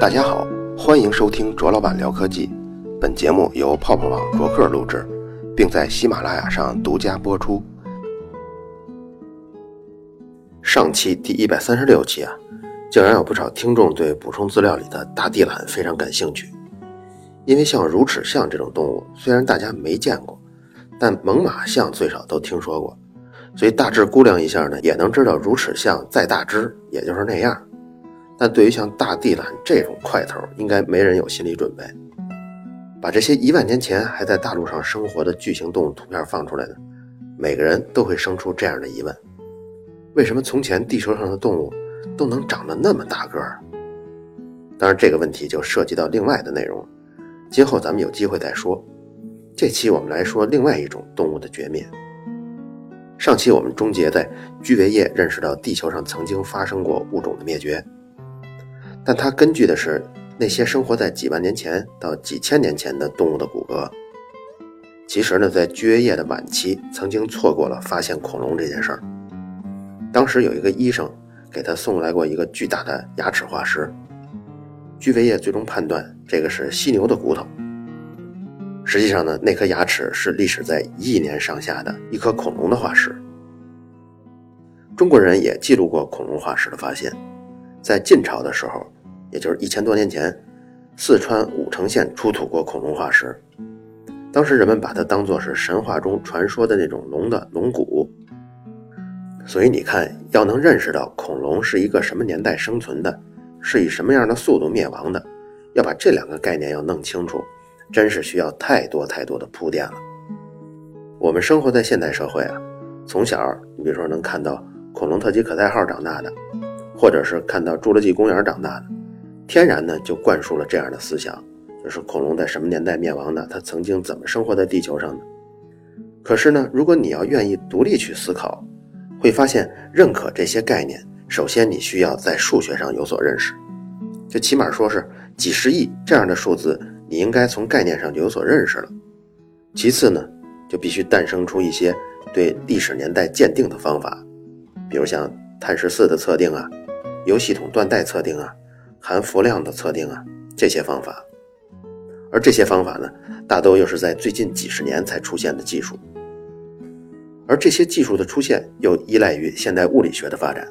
大家好，欢迎收听卓老板聊科技。本节目由泡泡网卓克录制，并在喜马拉雅上独家播出。上期第一百三十六期啊，竟然有不少听众对补充资料里的大地懒非常感兴趣。因为像乳齿象这种动物，虽然大家没见过，但猛犸象最少都听说过，所以大致估量一下呢，也能知道乳齿象再大只也就是那样。但对于像大地懒这种块头，应该没人有心理准备。把这些一万年前还在大陆上生活的巨型动物图片放出来呢，每个人都会生出这样的疑问：为什么从前地球上的动物都能长得那么大个儿？当然，这个问题就涉及到另外的内容，今后咱们有机会再说。这期我们来说另外一种动物的绝灭。上期我们终结在居维叶认识到地球上曾经发生过物种的灭绝。但它根据的是那些生活在几万年前到几千年前的动物的骨骼。其实呢，在居维叶的晚期，曾经错过了发现恐龙这件事儿。当时有一个医生给他送来过一个巨大的牙齿化石，居维叶最终判断这个是犀牛的骨头。实际上呢，那颗牙齿是历史在一亿年上下的一颗恐龙的化石。中国人也记录过恐龙化石的发现。在晋朝的时候，也就是一千多年前，四川武城县出土过恐龙化石。当时人们把它当作是神话中传说的那种龙的龙骨。所以你看，要能认识到恐龙是一个什么年代生存的，是以什么样的速度灭亡的，要把这两个概念要弄清楚，真是需要太多太多的铺垫了。我们生活在现代社会啊，从小你比如说能看到恐龙特级可赛号长大的。或者是看到侏罗纪公园长大的，天然呢就灌输了这样的思想，就是恐龙在什么年代灭亡的，它曾经怎么生活在地球上的。可是呢，如果你要愿意独立去思考，会发现认可这些概念，首先你需要在数学上有所认识，就起码说是几十亿这样的数字，你应该从概念上就有所认识了。其次呢，就必须诞生出一些对历史年代鉴定的方法，比如像碳十四的测定啊。由系统断代测定啊，含氟量的测定啊，这些方法，而这些方法呢，大都又是在最近几十年才出现的技术，而这些技术的出现又依赖于现代物理学的发展。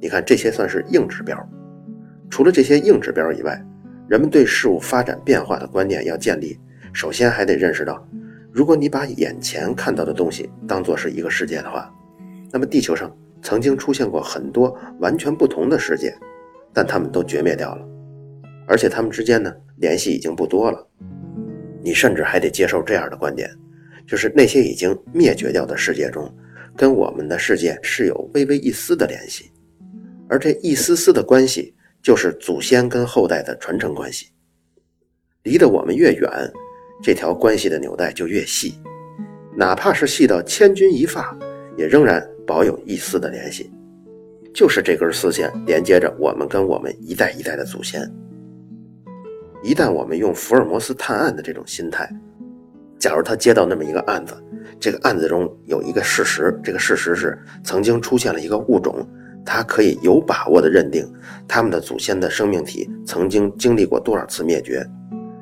你看，这些算是硬指标。除了这些硬指标以外，人们对事物发展变化的观念要建立，首先还得认识到，如果你把眼前看到的东西当做是一个世界的话，那么地球上。曾经出现过很多完全不同的世界，但它们都绝灭掉了，而且它们之间呢联系已经不多了。你甚至还得接受这样的观点，就是那些已经灭绝掉的世界中，跟我们的世界是有微微一丝的联系，而这一丝丝的关系就是祖先跟后代的传承关系。离得我们越远，这条关系的纽带就越细，哪怕是细到千钧一发，也仍然。保有一丝的联系，就是这根丝线连接着我们跟我们一代一代的祖先。一旦我们用福尔摩斯探案的这种心态，假如他接到那么一个案子，这个案子中有一个事实，这个事实是曾经出现了一个物种，他可以有把握的认定他们的祖先的生命体曾经经历过多少次灭绝。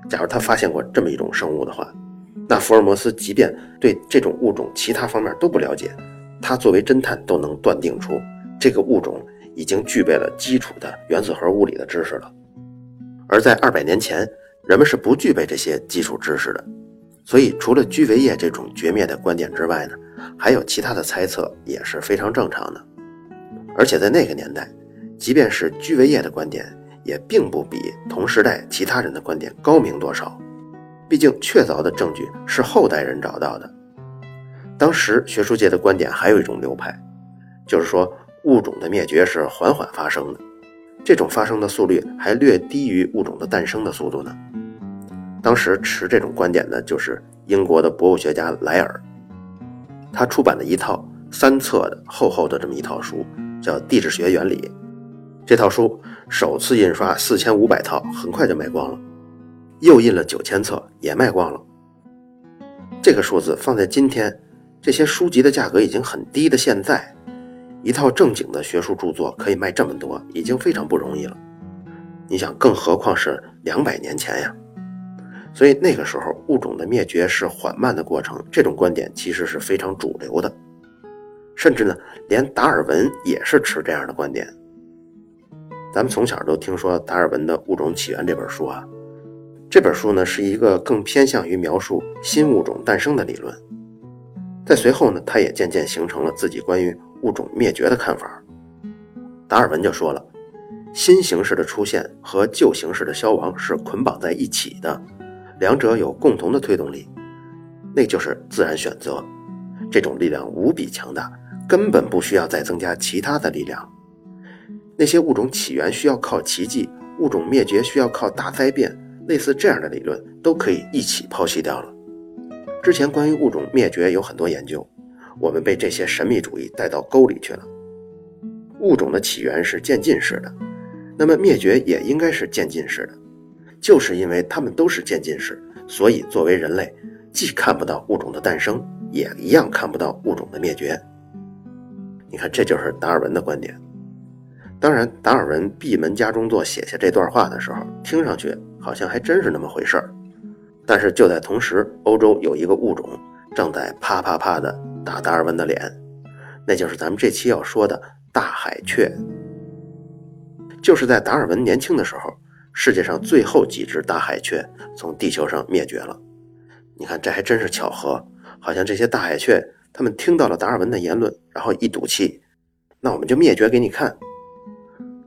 假如他发现过这么一种生物的话，那福尔摩斯即便对这种物种其他方面都不了解。他作为侦探都能断定出这个物种已经具备了基础的原子核物理的知识了，而在二百年前，人们是不具备这些基础知识的，所以除了居维叶这种绝灭的观点之外呢，还有其他的猜测也是非常正常的。而且在那个年代，即便是居维叶的观点，也并不比同时代其他人的观点高明多少，毕竟确凿的证据是后代人找到的。当时学术界的观点还有一种流派，就是说物种的灭绝是缓缓发生的，这种发生的速率还略低于物种的诞生的速度呢。当时持这种观点的就是英国的博物学家莱尔，他出版了一套三册的厚厚的这么一套书，叫《地质学原理》。这套书首次印刷四千五百套，很快就卖光了，又印了九千册，也卖光了。这个数字放在今天。这些书籍的价格已经很低的，现在一套正经的学术著作可以卖这么多，已经非常不容易了。你想，更何况是两百年前呀？所以那个时候物种的灭绝是缓慢的过程，这种观点其实是非常主流的，甚至呢，连达尔文也是持这样的观点。咱们从小都听说达尔文的《物种起源》这本书啊，这本书呢是一个更偏向于描述新物种诞生的理论。在随后呢，他也渐渐形成了自己关于物种灭绝的看法。达尔文就说了，新形式的出现和旧形式的消亡是捆绑在一起的。两者有共同的推动力，那就是自然选择。这种力量无比强大，根本不需要再增加其他的力量。那些物种起源需要靠奇迹，物种灭绝需要靠大灾变，类似这样的理论都可以一起抛弃掉了。之前关于物种灭绝有很多研究，我们被这些神秘主义带到沟里去了。物种的起源是渐进式的，那么灭绝也应该是渐进式的。就是因为它们都是渐进式，所以作为人类，既看不到物种的诞生，也一样看不到物种的灭绝。你看，这就是达尔文的观点。当然，达尔文闭门家中坐写下这段话的时候，听上去好像还真是那么回事儿。但是就在同时，欧洲有一个物种正在啪啪啪地打达尔文的脸，那就是咱们这期要说的大海雀。就是在达尔文年轻的时候。世界上最后几只大海雀从地球上灭绝了，你看这还真是巧合，好像这些大海雀他们听到了达尔文的言论，然后一赌气，那我们就灭绝给你看。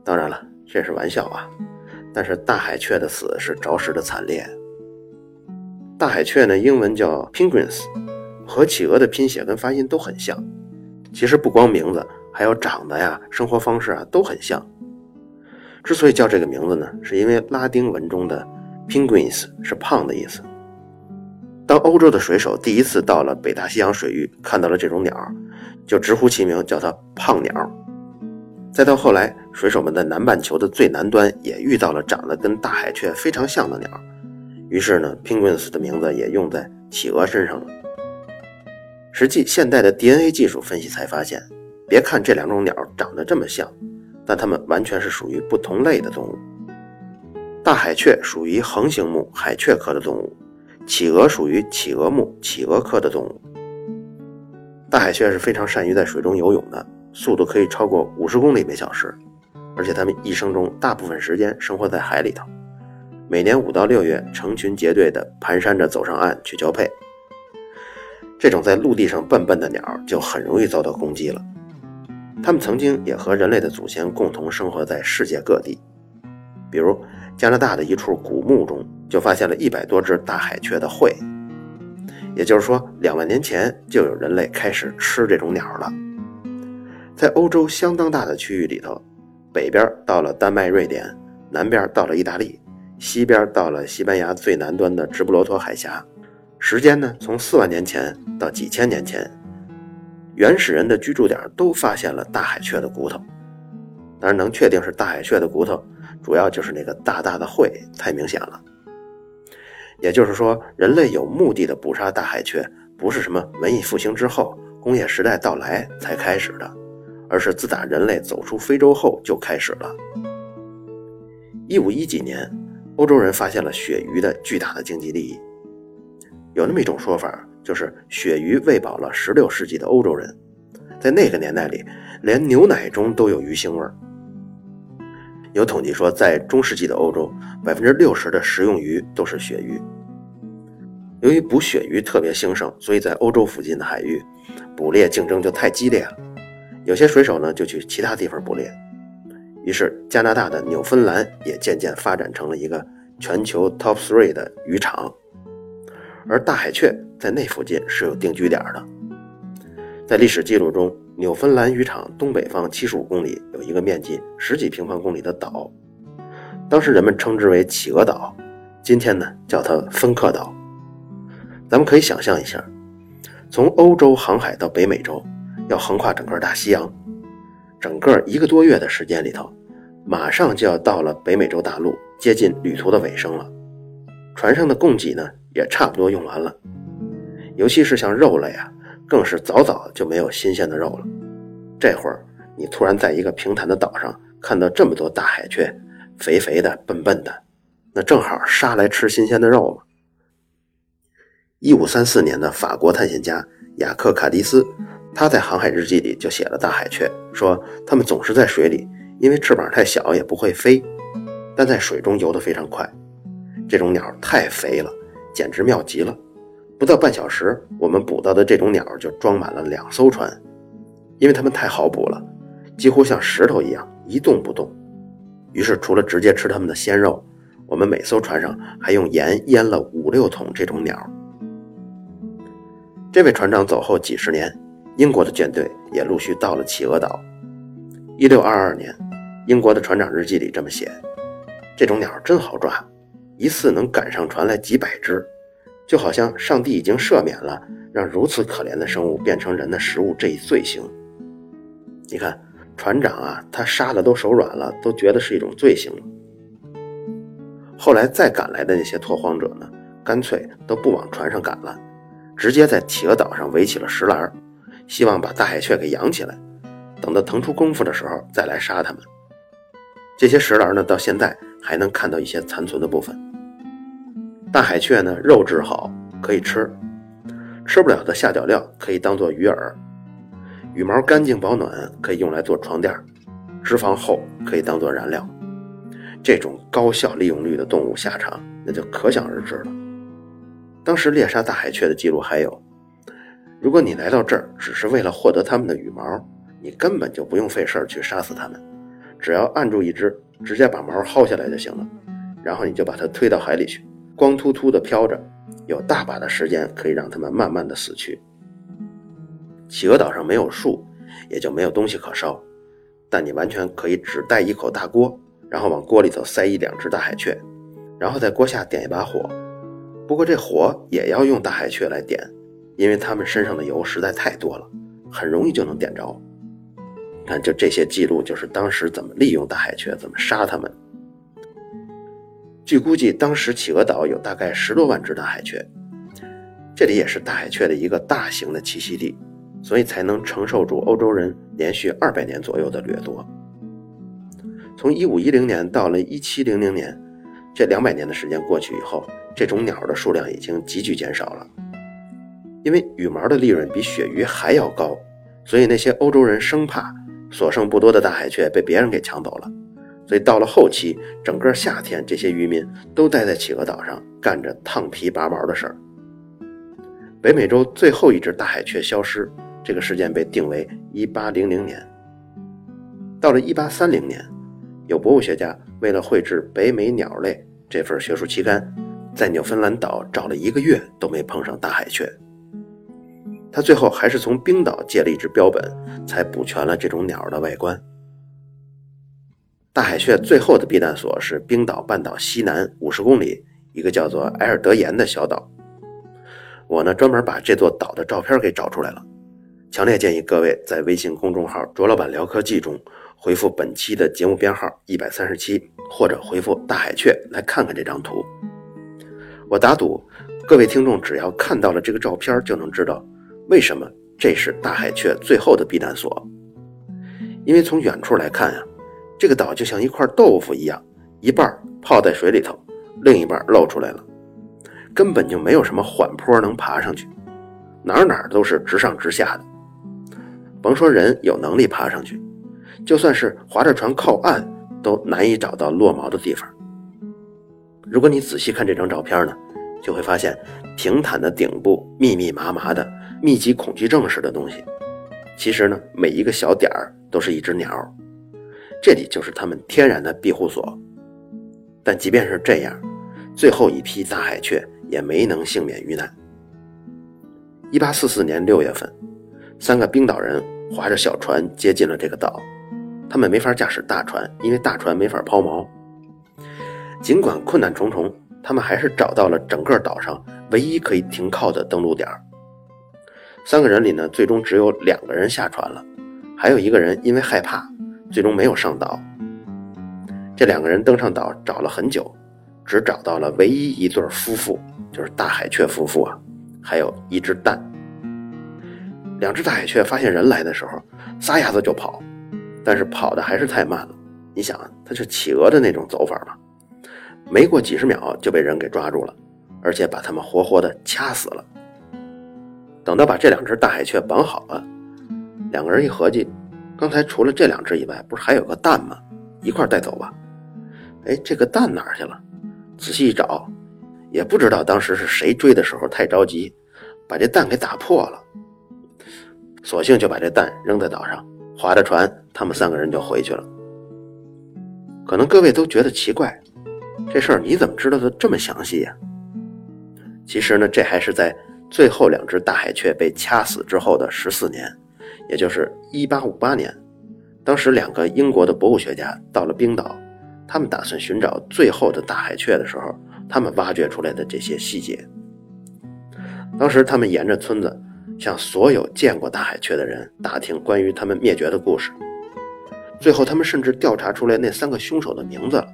当然了，这是玩笑啊，但是大海雀的死是着实的惨烈。大海雀呢，英文叫 penguins，和企鹅的拼写跟发音都很像，其实不光名字，还有长得呀、生活方式啊都很像。之所以叫这个名字呢，是因为拉丁文中的 penguins 是胖的意思。当欧洲的水手第一次到了北大西洋水域，看到了这种鸟，就直呼其名，叫它胖鸟。再到后来，水手们在南半球的最南端也遇到了长得跟大海雀非常像的鸟，于是呢，penguins 的名字也用在企鹅身上了。实际，现代的 DNA 技术分析才发现，别看这两种鸟长得这么像。但它们完全是属于不同类的动物。大海雀属于横形目海雀科的动物，企鹅属于企鹅目企鹅科的动物。大海雀是非常善于在水中游泳的，速度可以超过五十公里每小时，而且它们一生中大部分时间生活在海里头，每年五到六月成群结队地蹒跚着走上岸去交配。这种在陆地上笨笨的鸟就很容易遭到攻击了。它们曾经也和人类的祖先共同生活在世界各地，比如加拿大的一处古墓中就发现了一百多只大海雀的喙，也就是说，两万年前就有人类开始吃这种鸟了。在欧洲相当大的区域里头，北边到了丹麦、瑞典，南边到了意大利，西边到了西班牙最南端的直布罗陀海峡，时间呢从四万年前到几千年前。原始人的居住点都发现了大海雀的骨头，当然能确定是大海雀的骨头，主要就是那个大大的喙太明显了。也就是说，人类有目的的捕杀大海雀，不是什么文艺复兴之后、工业时代到来才开始的，而是自打人类走出非洲后就开始了。一五一几年，欧洲人发现了鳕鱼的巨大的经济利益，有那么一种说法。就是鳕鱼喂饱了16世纪的欧洲人，在那个年代里，连牛奶中都有鱼腥味儿。有统计说，在中世纪的欧洲，百分之六十的食用鱼都是鳕鱼。由于捕鳕鱼特别兴盛，所以在欧洲附近的海域，捕猎竞争就太激烈了。有些水手呢，就去其他地方捕猎。于是，加拿大的纽芬兰也渐渐发展成了一个全球 top three 的渔场。而大海雀在那附近是有定居点的。在历史记录中，纽芬兰渔场东北方七十五公里有一个面积十几平方公里的岛，当时人们称之为企鹅岛，今天呢叫它芬克岛。咱们可以想象一下，从欧洲航海到北美洲，要横跨整个大西洋，整个一个多月的时间里头，马上就要到了北美洲大陆，接近旅途的尾声了。船上的供给呢？也差不多用完了，尤其是像肉类啊，更是早早就没有新鲜的肉了。这会儿你突然在一个平坦的岛上看到这么多大海雀，肥肥的、笨笨的，那正好杀来吃新鲜的肉嘛。一五三四年的法国探险家雅克·卡迪斯，他在航海日记里就写了大海雀，说它们总是在水里，因为翅膀太小也不会飞，但在水中游得非常快。这种鸟太肥了，简直妙极了。不到半小时，我们捕到的这种鸟就装满了两艘船，因为它们太好捕了，几乎像石头一样一动不动。于是，除了直接吃它们的鲜肉，我们每艘船上还用盐腌了五六桶这种鸟。这位船长走后几十年，英国的舰队也陆续到了企鹅岛。一六二二年，英国的船长日记里这么写：“这种鸟真好抓，一次能赶上船来几百只。”就好像上帝已经赦免了让如此可怜的生物变成人的食物这一罪行。你看，船长啊，他杀的都手软了，都觉得是一种罪行。后来再赶来的那些拓荒者呢，干脆都不往船上赶了，直接在企鹅岛上围起了石栏，希望把大海雀给养起来，等到腾出功夫的时候再来杀它们。这些石栏呢，到现在还能看到一些残存的部分。大海雀呢，肉质好，可以吃；吃不了的下脚料可以当做鱼饵；羽毛干净保暖，可以用来做床垫；脂肪厚，可以当做燃料。这种高效利用率的动物下场，那就可想而知了。当时猎杀大海雀的记录还有：如果你来到这儿只是为了获得它们的羽毛，你根本就不用费事儿去杀死它们，只要按住一只，直接把毛薅下来就行了，然后你就把它推到海里去。光秃秃的飘着，有大把的时间可以让它们慢慢的死去。企鹅岛上没有树，也就没有东西可烧，但你完全可以只带一口大锅，然后往锅里头塞一两只大海雀，然后在锅下点一把火。不过这火也要用大海雀来点，因为它们身上的油实在太多了，很容易就能点着。看，就这些记录，就是当时怎么利用大海雀，怎么杀它们。据估计，当时企鹅岛有大概十多万只大海雀，这里也是大海雀的一个大型的栖息地，所以才能承受住欧洲人连续二百年左右的掠夺。从一五一零年到了一七零零年，这两百年的时间过去以后，这种鸟的数量已经急剧减少了。因为羽毛的利润比鳕鱼还要高，所以那些欧洲人生怕所剩不多的大海雀被别人给抢走了。所以到了后期，整个夏天，这些渔民都待在企鹅岛上干着烫皮拔毛的事儿。北美洲最后一只大海雀消失，这个事件被定为1800年。到了1830年，有博物学家为了绘制《北美鸟类》这份学术期刊，在纽芬兰岛找了一个月都没碰上大海雀。他最后还是从冰岛借了一只标本，才补全了这种鸟的外观。大海雀最后的避难所是冰岛半岛西南五十公里一个叫做埃尔德岩的小岛。我呢专门把这座岛的照片给找出来了，强烈建议各位在微信公众号“卓老板聊科技”中回复本期的节目编号一百三十七，或者回复“大海雀”来看看这张图。我打赌，各位听众只要看到了这个照片，就能知道为什么这是大海雀最后的避难所。因为从远处来看呀。这个岛就像一块豆腐一样，一半泡在水里头，另一半露出来了，根本就没有什么缓坡能爬上去，哪哪都是直上直下的。甭说人有能力爬上去，就算是划着船靠岸，都难以找到落锚的地方。如果你仔细看这张照片呢，就会发现平坦的顶部密密麻麻的密集恐惧症似的东西，其实呢，每一个小点儿都是一只鸟。这里就是他们天然的庇护所，但即便是这样，最后一批大海雀也没能幸免于难。一八四四年六月份，三个冰岛人划着小船接近了这个岛，他们没法驾驶大船，因为大船没法抛锚。尽管困难重重，他们还是找到了整个岛上唯一可以停靠的登陆点。三个人里呢，最终只有两个人下船了，还有一个人因为害怕。最终没有上岛。这两个人登上岛找了很久，只找到了唯一一对夫妇，就是大海雀夫妇啊，还有一只蛋。两只大海雀发现人来的时候，撒丫子就跑，但是跑的还是太慢了，你想，它是企鹅的那种走法嘛，没过几十秒就被人给抓住了，而且把他们活活的掐死了。等到把这两只大海雀绑好了，两个人一合计，刚才除了这两只以外，不是还有个蛋吗？一块带走吧。哎，这个蛋哪儿去了？仔细一找，也不知道当时是谁追的时候太着急，把这蛋给打破了。索性就把这蛋扔在岛上，划着船，他们三个人就回去了。可能各位都觉得奇怪，这事儿你怎么知道的这么详细呀？其实呢，这还是在最后两只大海雀被掐死之后的十四年，也就是一八五八年。当时两个英国的博物学家到了冰岛，他们打算寻找最后的大海雀的时候，他们挖掘出来的这些细节。当时他们沿着村子。向所有见过大海雀的人打听关于他们灭绝的故事，最后他们甚至调查出来那三个凶手的名字了，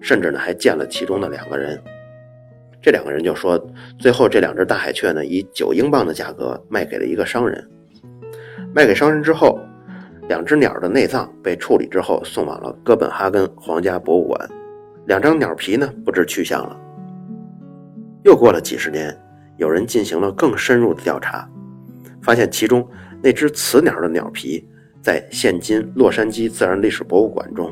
甚至呢还见了其中的两个人。这两个人就说，最后这两只大海雀呢以九英镑的价格卖给了一个商人，卖给商人之后，两只鸟的内脏被处理之后送往了哥本哈根皇家博物馆，两张鸟皮呢不知去向了。又过了几十年，有人进行了更深入的调查。发现其中那只雌鸟的鸟皮在现今洛杉矶自然历史博物馆中，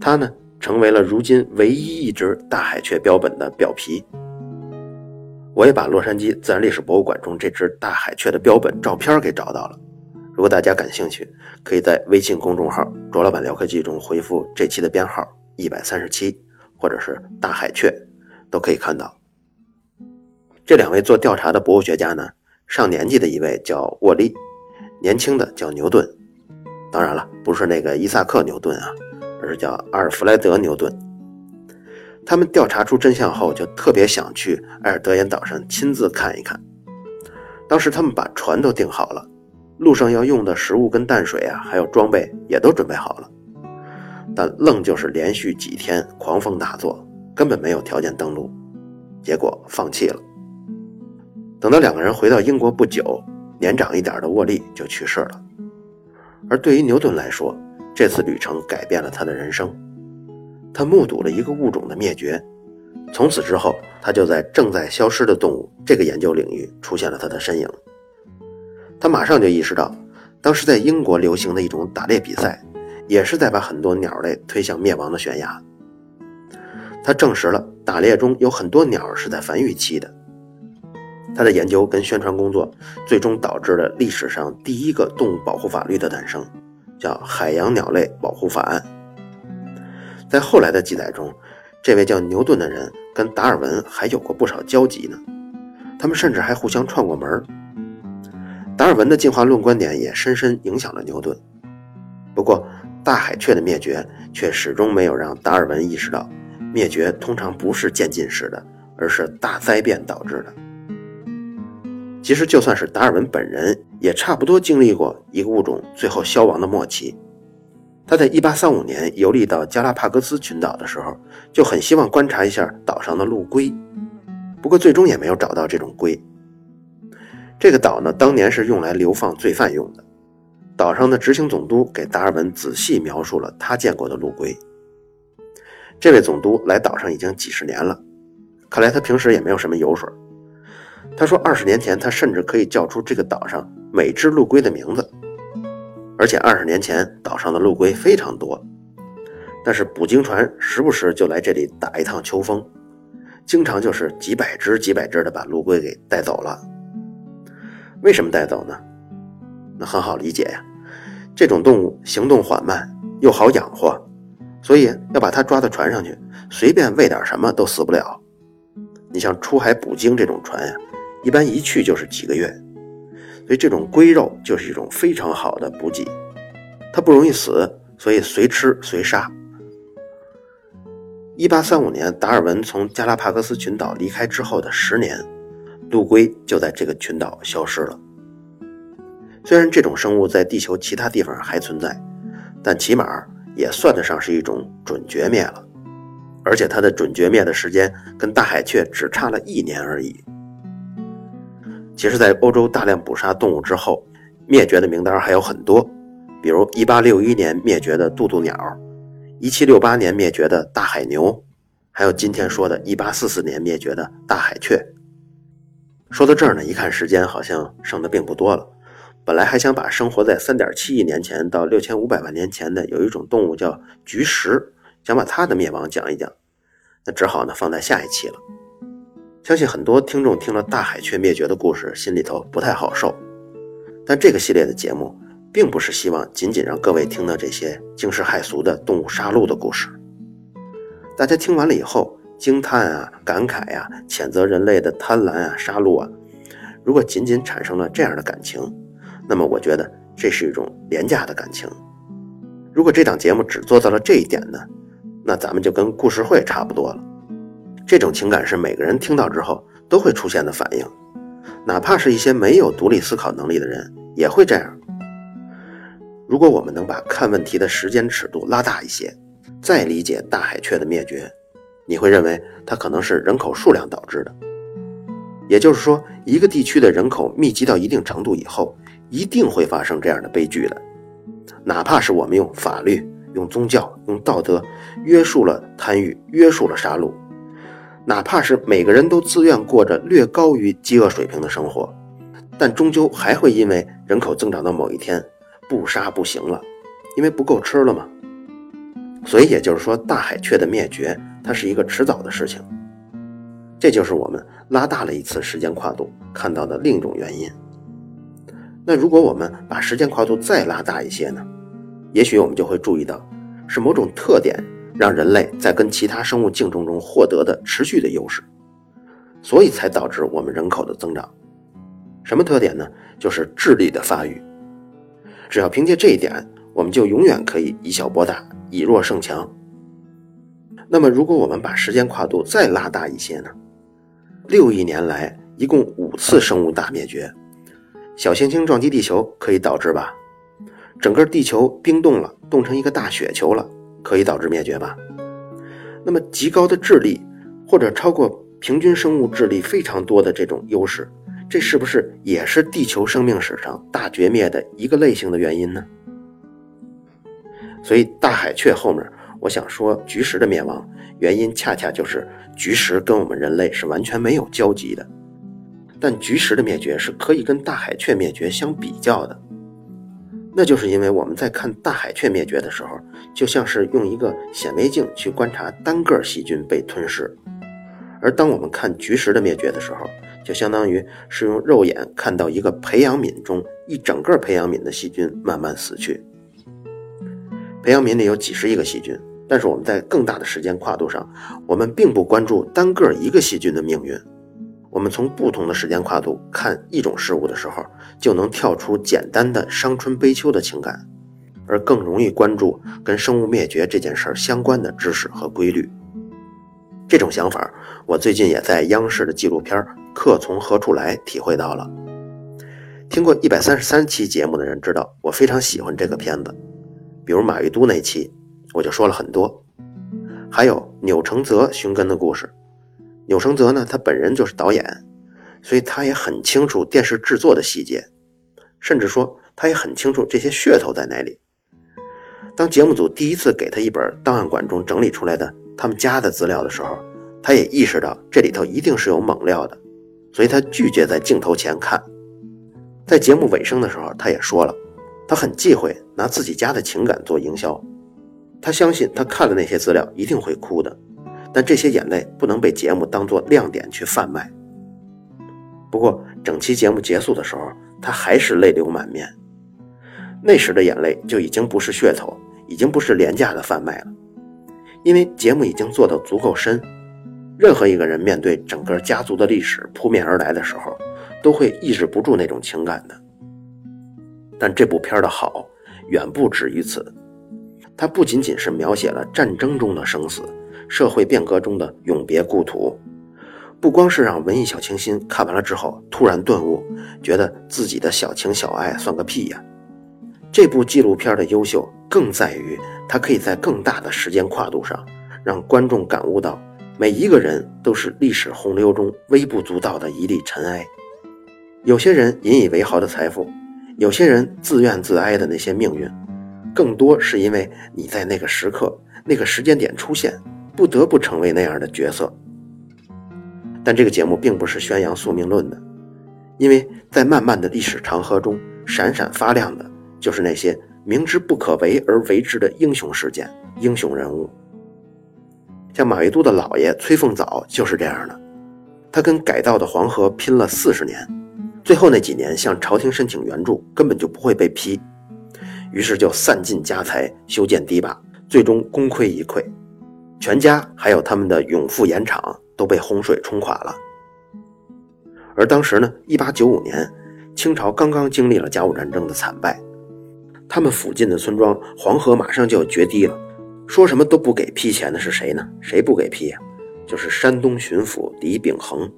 它呢成为了如今唯一一只大海雀标本的表皮。我也把洛杉矶自然历史博物馆中这只大海雀的标本照片给找到了。如果大家感兴趣，可以在微信公众号“卓老板聊科技”中回复这期的编号一百三十七，或者是大海雀，都可以看到。这两位做调查的博物学家呢？上年纪的一位叫沃利，年轻的叫牛顿。当然了，不是那个伊萨克·牛顿啊，而叫阿尔弗莱德·牛顿。他们调查出真相后，就特别想去埃尔德岩岛上亲自看一看。当时他们把船都订好了，路上要用的食物跟淡水啊，还有装备也都准备好了，但愣就是连续几天狂风大作，根本没有条件登陆，结果放弃了。等到两个人回到英国不久，年长一点的沃利就去世了。而对于牛顿来说，这次旅程改变了他的人生。他目睹了一个物种的灭绝，从此之后，他就在正在消失的动物这个研究领域出现了他的身影。他马上就意识到，当时在英国流行的一种打猎比赛，也是在把很多鸟类推向灭亡的悬崖。他证实了打猎中有很多鸟是在繁育期的。他的研究跟宣传工作，最终导致了历史上第一个动物保护法律的诞生，叫《海洋鸟类保护法案》。在后来的记载中，这位叫牛顿的人跟达尔文还有过不少交集呢，他们甚至还互相串过门。达尔文的进化论观点也深深影响了牛顿。不过，大海雀的灭绝却始终没有让达尔文意识到，灭绝通常不是渐进式的，而是大灾变导致的。其实，就算是达尔文本人，也差不多经历过一个物种最后消亡的末期。他在1835年游历到加拉帕戈斯群岛的时候，就很希望观察一下岛上的陆龟，不过最终也没有找到这种龟。这个岛呢，当年是用来流放罪犯用的。岛上的执行总督给达尔文仔细描述了他见过的陆龟。这位总督来岛上已经几十年了，看来他平时也没有什么油水。他说，二十年前他甚至可以叫出这个岛上每只陆龟的名字，而且二十年前岛上的陆龟非常多，但是捕鲸船时不时就来这里打一趟秋风，经常就是几百只几百只的把陆龟给带走了。为什么带走呢？那很好理解呀，这种动物行动缓慢又好养活，所以要把它抓到船上去，随便喂点什么都死不了。你像出海捕鲸这种船呀。一般一去就是几个月，所以这种龟肉就是一种非常好的补给，它不容易死，所以随吃随杀。一八三五年，达尔文从加拉帕戈斯群岛离开之后的十年，陆龟就在这个群岛消失了。虽然这种生物在地球其他地方还存在，但起码也算得上是一种准绝灭了，而且它的准绝灭的时间跟大海雀只差了一年而已。其实，在欧洲大量捕杀动物之后，灭绝的名单还有很多，比如1861年灭绝的渡渡鸟1768年灭绝的大海牛，还有今天说的1844年灭绝的大海雀。说到这儿呢，一看时间好像剩的并不多了。本来还想把生活在3.7亿年前到6500万年前的有一种动物叫菊石，想把它的灭亡讲一讲，那只好呢放在下一期了。相信很多听众听了大海雀灭绝的故事，心里头不太好受。但这个系列的节目，并不是希望仅仅让各位听到这些惊世骇俗的动物杀戮的故事。大家听完了以后，惊叹啊、感慨呀、谴责人类的贪婪啊、杀戮啊，如果仅仅产生了这样的感情，那么我觉得这是一种廉价的感情。如果这档节目只做到了这一点呢，那咱们就跟故事会差不多了。这种情感是每个人听到之后都会出现的反应，哪怕是一些没有独立思考能力的人。也会这样。如果我们能把看问题的时间尺度拉大一些，再理解大海雀的灭绝，你会认为它可能是人口数量导致的。也就是说，一个地区的人口密集到一定程度以后，一定会发生这样的悲剧的。哪怕是我们用法律、用宗教、用道德约束了贪欲、约束了杀戮，哪怕是每个人都自愿过着略高于饥饿水平的生活。但终究还会因为人口增长到某一天，不杀不行了，因为不够吃了嘛。所以也就是说，大海雀的灭绝，它是一个迟早的事情。这就是我们拉大了一次时间跨度看到的另一种原因。那如果我们把时间跨度再拉大一些呢？也许我们就会注意到，是某种特点让人类在跟其他生物竞争中获得的持续的优势，所以才导致我们人口的增长。什么特点呢？就是智力的发育。只要凭借这一点，我们就永远可以以小博大，以弱胜强。那么，如果我们把时间跨度再拉大一些呢？六亿年来，一共五次生物大灭绝。小行星撞击地球可以导致吧？整个地球冰冻了，冻成一个大雪球了，可以导致灭绝吧？那么，极高的智力，或者超过平均生物智力非常多的这种优势。这是不是也是地球生命史上大绝灭的一个类型的原因呢？所以大海雀后面，我想说菊石的灭亡原因，恰恰就是菊石跟我们人类是完全没有交集的。但菊石的灭绝是可以跟大海雀灭绝相比较的，那就是因为我们在看大海雀灭绝的时候，就像是用一个显微镜去观察单个细菌被吞噬，而当我们看菊石的灭绝的时候。就相当于是用肉眼看到一个培养皿中一整个培养皿的细菌慢慢死去。培养皿里有几十亿个细菌，但是我们在更大的时间跨度上，我们并不关注单个一个细菌的命运。我们从不同的时间跨度看一种事物的时候，就能跳出简单的伤春悲秋的情感，而更容易关注跟生物灭绝这件事儿相关的知识和规律。这种想法，我最近也在央视的纪录片《客从何处来》体会到了。听过一百三十三期节目的人知道，我非常喜欢这个片子。比如马未都那期，我就说了很多。还有钮承泽寻根的故事。钮承泽呢，他本人就是导演，所以他也很清楚电视制作的细节，甚至说他也很清楚这些噱头在哪里。当节目组第一次给他一本档案馆中整理出来的。他们家的资料的时候，他也意识到这里头一定是有猛料的，所以他拒绝在镜头前看。在节目尾声的时候，他也说了，他很忌讳拿自己家的情感做营销。他相信他看了那些资料一定会哭的，但这些眼泪不能被节目当做亮点去贩卖。不过整期节目结束的时候，他还是泪流满面。那时的眼泪就已经不是噱头，已经不是廉价的贩卖了。因为节目已经做得足够深，任何一个人面对整个家族的历史扑面而来的时候，都会抑制不住那种情感的。但这部片的好，远不止于此。它不仅仅是描写了战争中的生死、社会变革中的永别故土，不光是让文艺小清新看完了之后突然顿悟，觉得自己的小情小爱算个屁呀。这部纪录片的优秀，更在于它可以在更大的时间跨度上，让观众感悟到，每一个人都是历史洪流中微不足道的一粒尘埃。有些人引以为豪的财富，有些人自怨自哀的那些命运，更多是因为你在那个时刻、那个时间点出现，不得不成为那样的角色。但这个节目并不是宣扬宿命论的，因为在漫漫的历史长河中，闪闪发亮的就是那些明知不可为而为之的英雄事件、英雄人物。像马未都的姥爷崔凤藻就是这样的，他跟改道的黄河拼了四十年，最后那几年向朝廷申请援助根本就不会被批，于是就散尽家财修建堤坝，最终功亏一篑，全家还有他们的永富盐场。都被洪水冲垮了。而当时呢，一八九五年，清朝刚刚经历了甲午战争的惨败，他们附近的村庄黄河马上就要决堤了，说什么都不给批钱的是谁呢？谁不给批呀？就是山东巡抚李秉衡。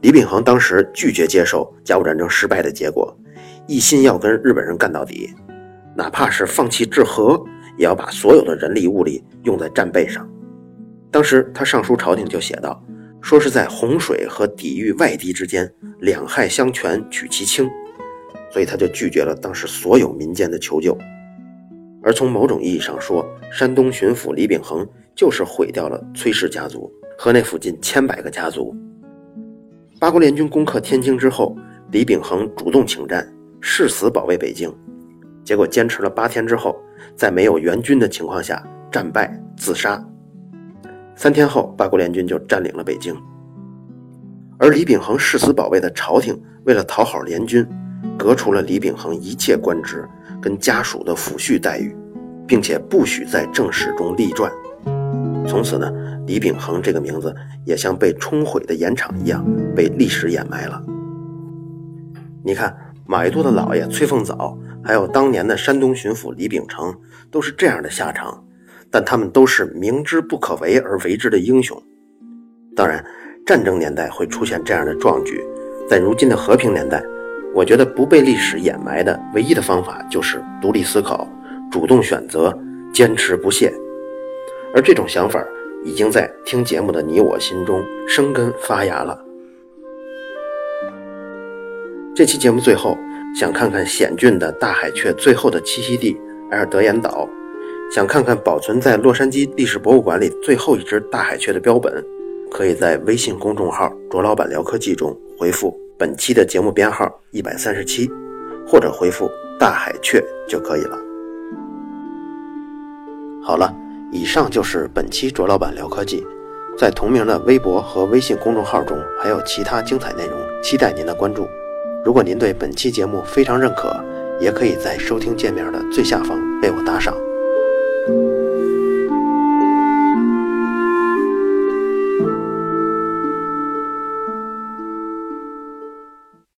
李秉衡当时拒绝接受甲午战争失败的结果，一心要跟日本人干到底，哪怕是放弃治河，也要把所有的人力物力用在战备上。当时他上书朝廷就写道，说是在洪水和抵御外敌之间两害相权取其轻，所以他就拒绝了当时所有民间的求救。而从某种意义上说，山东巡抚李秉衡就是毁掉了崔氏家族和那附近千百个家族。八国联军攻克天津之后，李秉衡主动请战，誓死保卫北京，结果坚持了八天之后，在没有援军的情况下战败自杀。三天后，八国联军就占领了北京。而李秉衡誓死保卫的朝廷，为了讨好联军，革除了李秉衡一切官职跟家属的抚恤待遇，并且不许在正史中立传。从此呢，李秉衡这个名字也像被冲毁的盐场一样，被历史掩埋了。你看，马未都的老爷崔凤藻，还有当年的山东巡抚李秉成，都是这样的下场。但他们都是明知不可为而为之的英雄。当然，战争年代会出现这样的壮举，在如今的和平年代，我觉得不被历史掩埋的唯一的方法就是独立思考、主动选择、坚持不懈。而这种想法已经在听节目的你我心中生根发芽了。这期节目最后，想看看险峻的大海雀最后的栖息地埃尔德岩岛。想看看保存在洛杉矶历史博物馆里最后一只大海雀的标本，可以在微信公众号“卓老板聊科技”中回复本期的节目编号一百三十七，或者回复“大海雀”就可以了。好了，以上就是本期卓老板聊科技，在同名的微博和微信公众号中还有其他精彩内容，期待您的关注。如果您对本期节目非常认可，也可以在收听界面的最下方为我打赏。